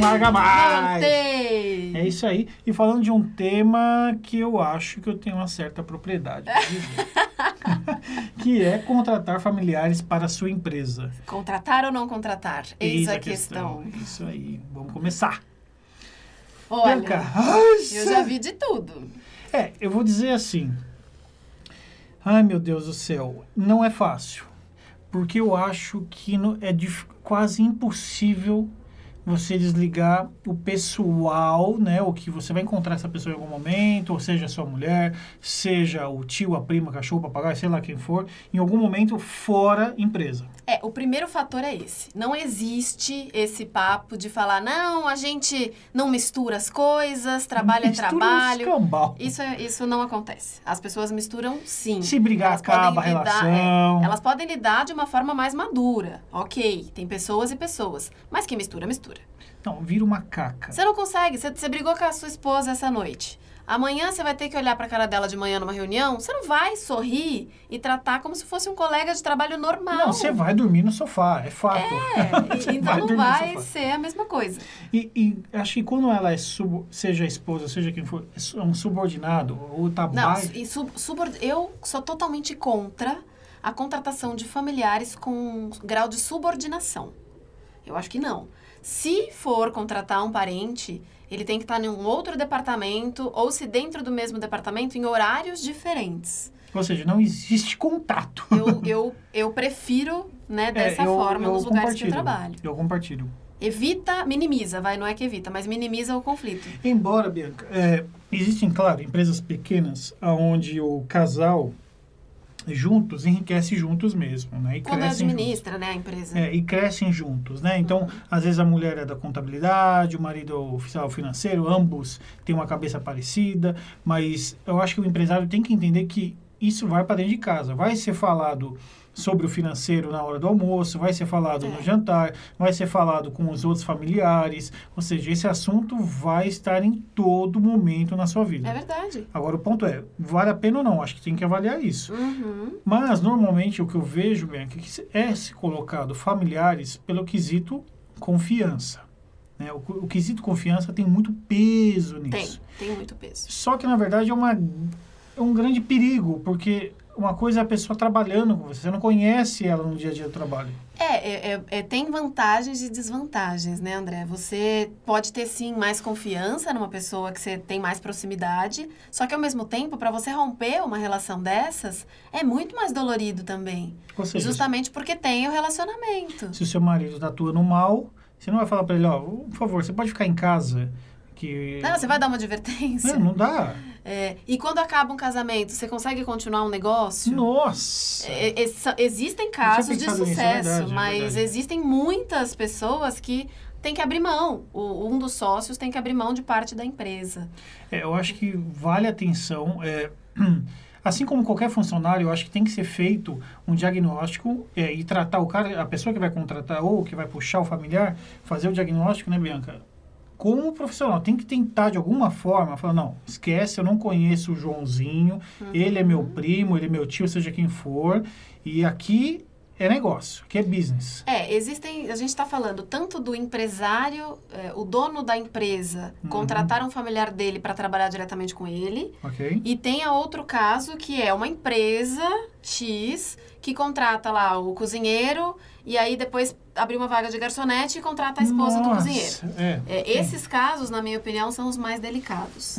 não larga mais. Voltei. É isso aí. E falando de um tema que eu acho que eu tenho uma certa propriedade que é contratar familiares para a sua empresa. Contratar ou não contratar? Eis, a questão. Isso aí. Vamos começar. Olha, eu já vi de tudo. É, eu vou dizer assim. Ai, meu Deus do céu. Não é fácil. Porque eu acho que no- é dif- quase impossível você desligar o pessoal, né? O que você vai encontrar essa pessoa em algum momento, ou seja, sua mulher, seja o tio, a prima, cachorro, papagaio, sei lá quem for, em algum momento fora empresa. É, o primeiro fator é esse. Não existe esse papo de falar, não, a gente não mistura as coisas, trabalho é Mistura um trabalho. escambau. Isso, é- isso não acontece. As pessoas misturam sim. Se brigar, Elas podem acaba a lidar- relação. é, elas podem lidar de uma forma mais madura. Ok, tem pessoas e pessoas. Mas quem mistura, mistura. Não, vira uma caca. Você não consegue. Você, você brigou com a sua esposa essa noite. Amanhã você vai ter que olhar pra cara dela de manhã numa reunião. Você não vai sorrir e tratar como se fosse um colega de trabalho normal. Não, você vai dormir no sofá, é fato. É, então vai não vai ser a mesma coisa. E, e acho que quando ela é sub, seja a esposa, seja quem for, é é um subordinado ou tá Não, e sub, subord- eu sou totalmente contra a contratação de familiares com grau de subordinação. Eu acho que não. Se for contratar um parente, ele tem que estar em um outro departamento, ou se dentro do mesmo departamento, em horários diferentes. Ou seja, não existe contato. Eu, eu, eu prefiro, né, dessa É, eu- forma eu nos lugares que eu trabalho. Eu compartilho. Evita, minimiza, vai, não é que evita, mas minimiza o conflito. Embora, Bianca, é, existem, claro, empresas pequenas onde o casal juntos enriquece juntos mesmo, né? E Quando crescem juntos. administra, né, a empresa. É, e crescem juntos, né? Então, às vezes a mulher é da contabilidade, o marido é o oficial financeiro, ambos têm uma cabeça parecida, mas eu acho que o empresário tem que entender que isso vai para dentro de casa. Vai ser falado sobre o financeiro na hora do almoço, vai ser falado É. no jantar, vai ser falado com os outros familiares, ou seja, esse assunto vai estar em todo momento na sua vida. É verdade. Agora, o ponto é, vale a pena ou não? Acho que tem que avaliar isso. Uhum. Mas, normalmente, o que eu vejo, Bianca, é que é se colocado familiares pelo quesito confiança. Né? O, o quesito confiança tem muito peso Tem, nisso. tem muito peso. Só que, na verdade, é, uma, um grande perigo, porque uma coisa é a pessoa trabalhando com você, você não conhece ela no dia a dia do trabalho. É, é, é- é, tem vantagens e desvantagens, né, André? Você pode ter sim mais confiança numa pessoa que você tem mais proximidade, só que ao mesmo tempo, para você romper uma relação dessas, é muito mais dolorido também. Seja, Justamente porque tem o relacionamento. se o seu marido está atuando mal, você não vai falar para ele, ó, por favor, você pode ficar em casa, que... Não, você vai dar uma advertência. Não, não dá. É, e quando acaba um casamento, você consegue continuar um negócio? Nossa! É, é, existem casos de nisso, é sucesso, verdade, é mas existem muitas pessoas que têm que abrir mão. O- um dos sócios tem que abrir mão de parte da empresa. É, eu acho que vale atenção. Assim como qualquer funcionário, eu acho que tem que ser feito um diagnóstico e tratar o cara, a pessoa que vai contratar ou que vai puxar o familiar, fazer o diagnóstico, né, Bianca? Como profissional, tem que tentar de alguma forma falar: não, esquece, eu não conheço o Joãozinho, ele é meu primo, ele é meu tio, seja quem for, e aqui é negócio, aqui é business. É, existem. A gente está falando tanto do empresário, é, o dono da empresa, Uhum. contratar um familiar dele para trabalhar diretamente com ele. Ok? E tem a outro caso que é uma empresa X que contrata lá o cozinheiro e aí depois abre uma vaga de garçonete e contrata a esposa do Nossa, cozinheiro. É, É, esses casos, na minha opinião, são os mais delicados.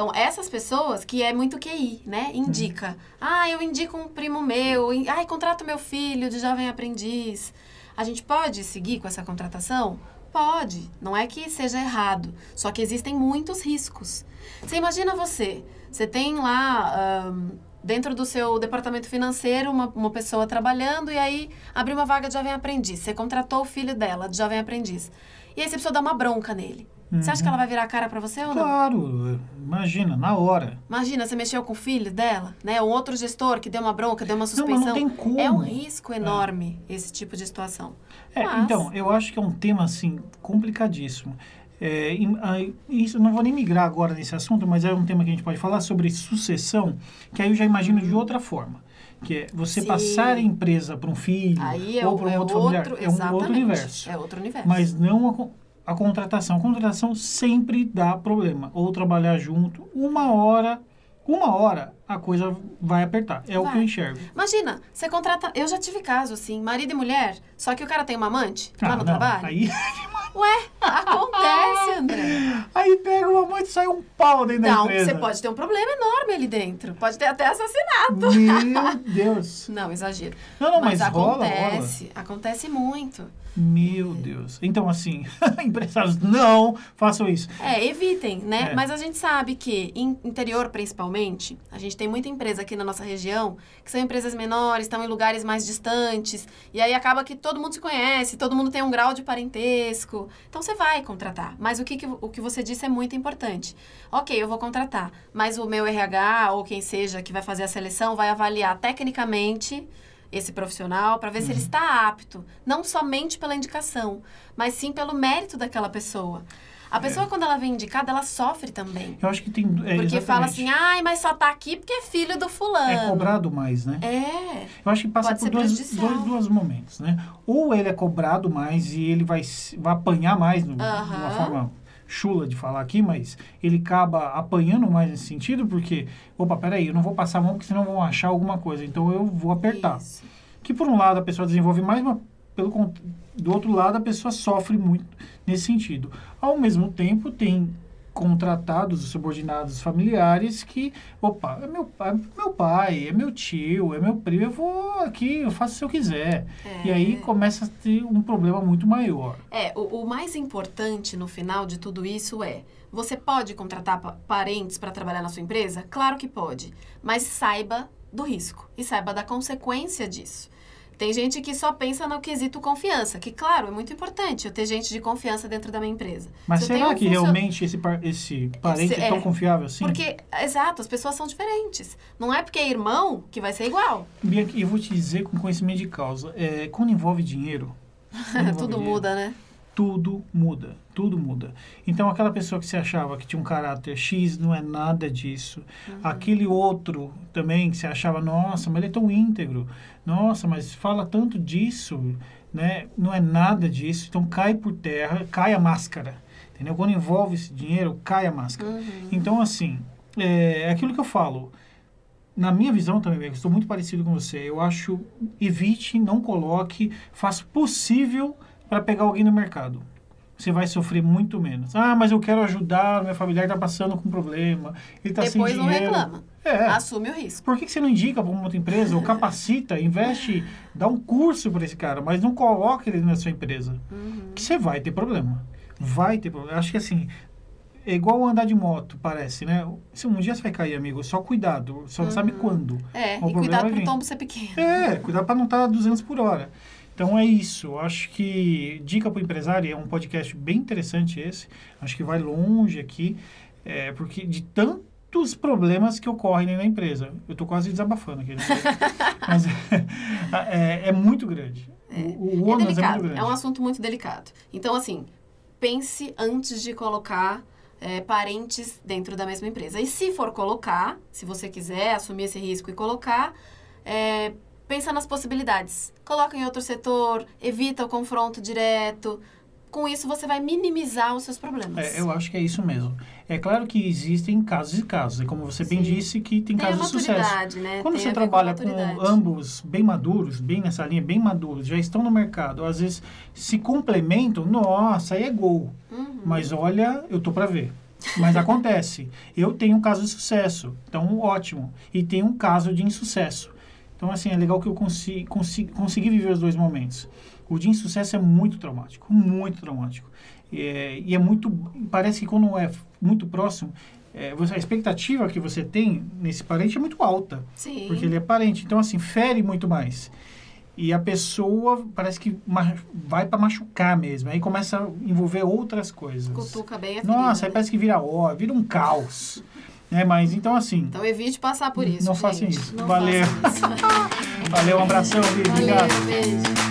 Então, essas pessoas, que é muito QI, né? Indica. Ah, eu indico um primo meu. Ai, contrato meu filho de jovem aprendiz. A gente pode seguir com essa contratação? Pode. Não é que seja errado. Só que existem muitos riscos. Você imagina você. Você tem lá... ahn, Dentro do seu departamento financeiro, uma, uma pessoa trabalhando e aí abriu uma vaga de jovem aprendiz. Você contratou o filho dela de jovem aprendiz. E aí você precisa dar uma bronca nele. Você acha que ela vai virar a cara pra você ou não? Claro, imagina, na hora. Imagina, você mexeu com o filho dela, né? Um outro gestor que deu uma bronca, deu uma Não, suspensão. mas não tem como. É um risco enorme esse tipo de situação. É, Mas- então, eu acho que é um tema, assim, complicadíssimo. É, aí, isso, não vou nem migrar agora nesse assunto, mas é um tema que a gente pode falar sobre sucessão, que aí eu já imagino de outra forma. Que é você Sim. passar a empresa para um filho é, ou para um é outro outro, familiar. É um outro universo. É outro universo. Mas não a contratação. A contratação sempre dá problema. Ou trabalhar junto, uma hora, uma hora a coisa vai apertar. É o que eu Vai. enxergo. Imagina, você contrata. Eu já tive caso, assim, marido e mulher, só que o cara tem uma amante lá Ah, no não, trabalho. Aí, Ué, acontece, André. aí pega uma mãe e sai um pau dentro da Não, empresa. você pode ter um problema enorme ali dentro. Pode ter até assassinato. Meu Deus. Não, exagero. Não, não, mas, rola, rola. acontece. Acontece muito. Meu Deus. Então, assim, empresários, não façam isso. É, evitem, né? É. Mas a gente sabe que, em interior principalmente, a gente tem muita empresa aqui na nossa região que são empresas menores, estão em lugares mais distantes, e aí acaba que todo mundo se conhece, todo mundo tem um grau de parentesco. Então você vai contratar. Mas o que, que- o que você disse é muito importante. Ok, eu vou contratar, mas o meu RH ou quem seja que vai fazer a seleção vai avaliar tecnicamente esse profissional para ver se ele está apto, não somente pela indicação, mas sim pelo mérito daquela pessoa. A pessoa, quando ela vem indicada, ela sofre também. Eu acho que tem. É, Porque fala exatamente. assim, ai, mas só tá aqui porque é filho do fulano. É cobrado mais, né? É. Eu acho que passa Pode por dois, dois, dois momentos, né? Ou ele é cobrado mais e ele vai, vai apanhar mais, no, de uma forma chula de falar aqui, mas ele acaba apanhando mais nesse sentido, porque, opa, peraí, eu não vou passar a mão porque senão vão achar alguma coisa, então eu vou apertar. Isso. Que por um lado a pessoa desenvolve mais, mas pelo do outro lado a pessoa sofre muito nesse sentido. Ao mesmo tempo tem contratados, subordinados familiares que, opa, é meu, pai- meu pai, é meu tio, é meu primo, eu vou aqui, eu faço se eu quiser. É. E aí começa a ter um problema muito maior. É, o, o mais importante no final de tudo isso é: você pode contratar pa- parentes para trabalhar na sua empresa? Claro que pode, mas saiba do risco e saiba da consequência disso. Tem gente que só pensa no quesito confiança, que, claro, é muito importante eu ter gente de confiança dentro da minha empresa. Mas Se será um que funcio- realmente esse, par- esse parente Esse- é tão é. confiável assim? Porque, exato, as pessoas são diferentes. Não é porque é irmão que vai ser igual. Bianca, eu vou te dizer com conhecimento de causa, é, quando envolve dinheiro... quando envolve Tudo dinheiro, muda, né? Tudo muda, tudo muda. Então aquela pessoa que você achava que tinha um caráter X não é nada disso. Aquele outro também que você achava, nossa, mas ele é tão íntegro. Nossa, mas fala tanto disso, né? Não é nada disso. Então cai por terra, cai a máscara. Entendeu? Quando envolve esse dinheiro, cai a máscara. Uhum. Então assim, é é aquilo que eu falo. Na minha visão também, eu estou muito parecido com você. Eu acho, evite, não coloque, faça possível para pegar alguém no mercado. Você vai sofrer muito menos. Ah, mas eu quero ajudar, meu familiar está passando com problema, ele está sem Depois não dinheiro. reclama. É. Assume o risco. Por que, que você não indica para uma outra empresa, ou capacita, investe, dá um curso para esse cara, mas não coloca ele na sua empresa? Uhum. Que você vai ter problema. Vai ter problema. Acho que assim, é igual andar de moto, parece, né? Se Um dia você vai cair, amigo, só cuidado, só não sabe quando. É, O e cuidado pro vir. tombo ser pequeno. É, cuidado para não estar a 200 por hora. Então é isso. Acho que Dica para o Empresário é um podcast bem interessante esse. Acho que vai longe aqui, é, porque de tantos problemas que ocorrem na empresa. Eu estou quase desabafando aqui. Né? Mas é, é muito grande. O, o É ônus é, muito delicado, grande. é um assunto muito delicado. Então, assim, pense antes de colocar é, parentes dentro da mesma empresa. E se for colocar, se você quiser assumir esse risco e colocar, é, pensa nas possibilidades. Coloca em outro setor, evita o confronto direto. Com isso, você vai minimizar os seus problemas. É, eu acho que é isso mesmo. É claro que existem casos e casos. E como você bem Sim. disse, que tem, Tem casos de sucesso. né? Quando Tem você trabalha com, maturidade. ambos bem maduros, bem nessa linha, bem maduros, já estão no mercado, às vezes se complementam, nossa, aí é gol. Uhum. Mas olha, eu tô para ver. Mas acontece. Eu tenho um caso de sucesso, então ótimo. E tem um caso de insucesso. Então, assim, é legal que eu consi consi consegui viver os dois momentos. O de insucesso é muito traumático, muito traumático. E é, e é muito. Parece que quando é muito próximo, é, a expectativa que você tem nesse parente é muito alta. Sim. Porque ele é parente. Então, assim, fere muito mais. E a pessoa parece que vai para machucar mesmo. Aí começa a envolver outras coisas. Cutuca bem a ferida, Nossa, aí né? parece que vira ó, vira um caos. Né? Mas então, assim, Então evite passar por isso. Não façam gente. isso. Não Valeu. façam isso. valeu, um abração, Vivi. Obrigado. Beijo.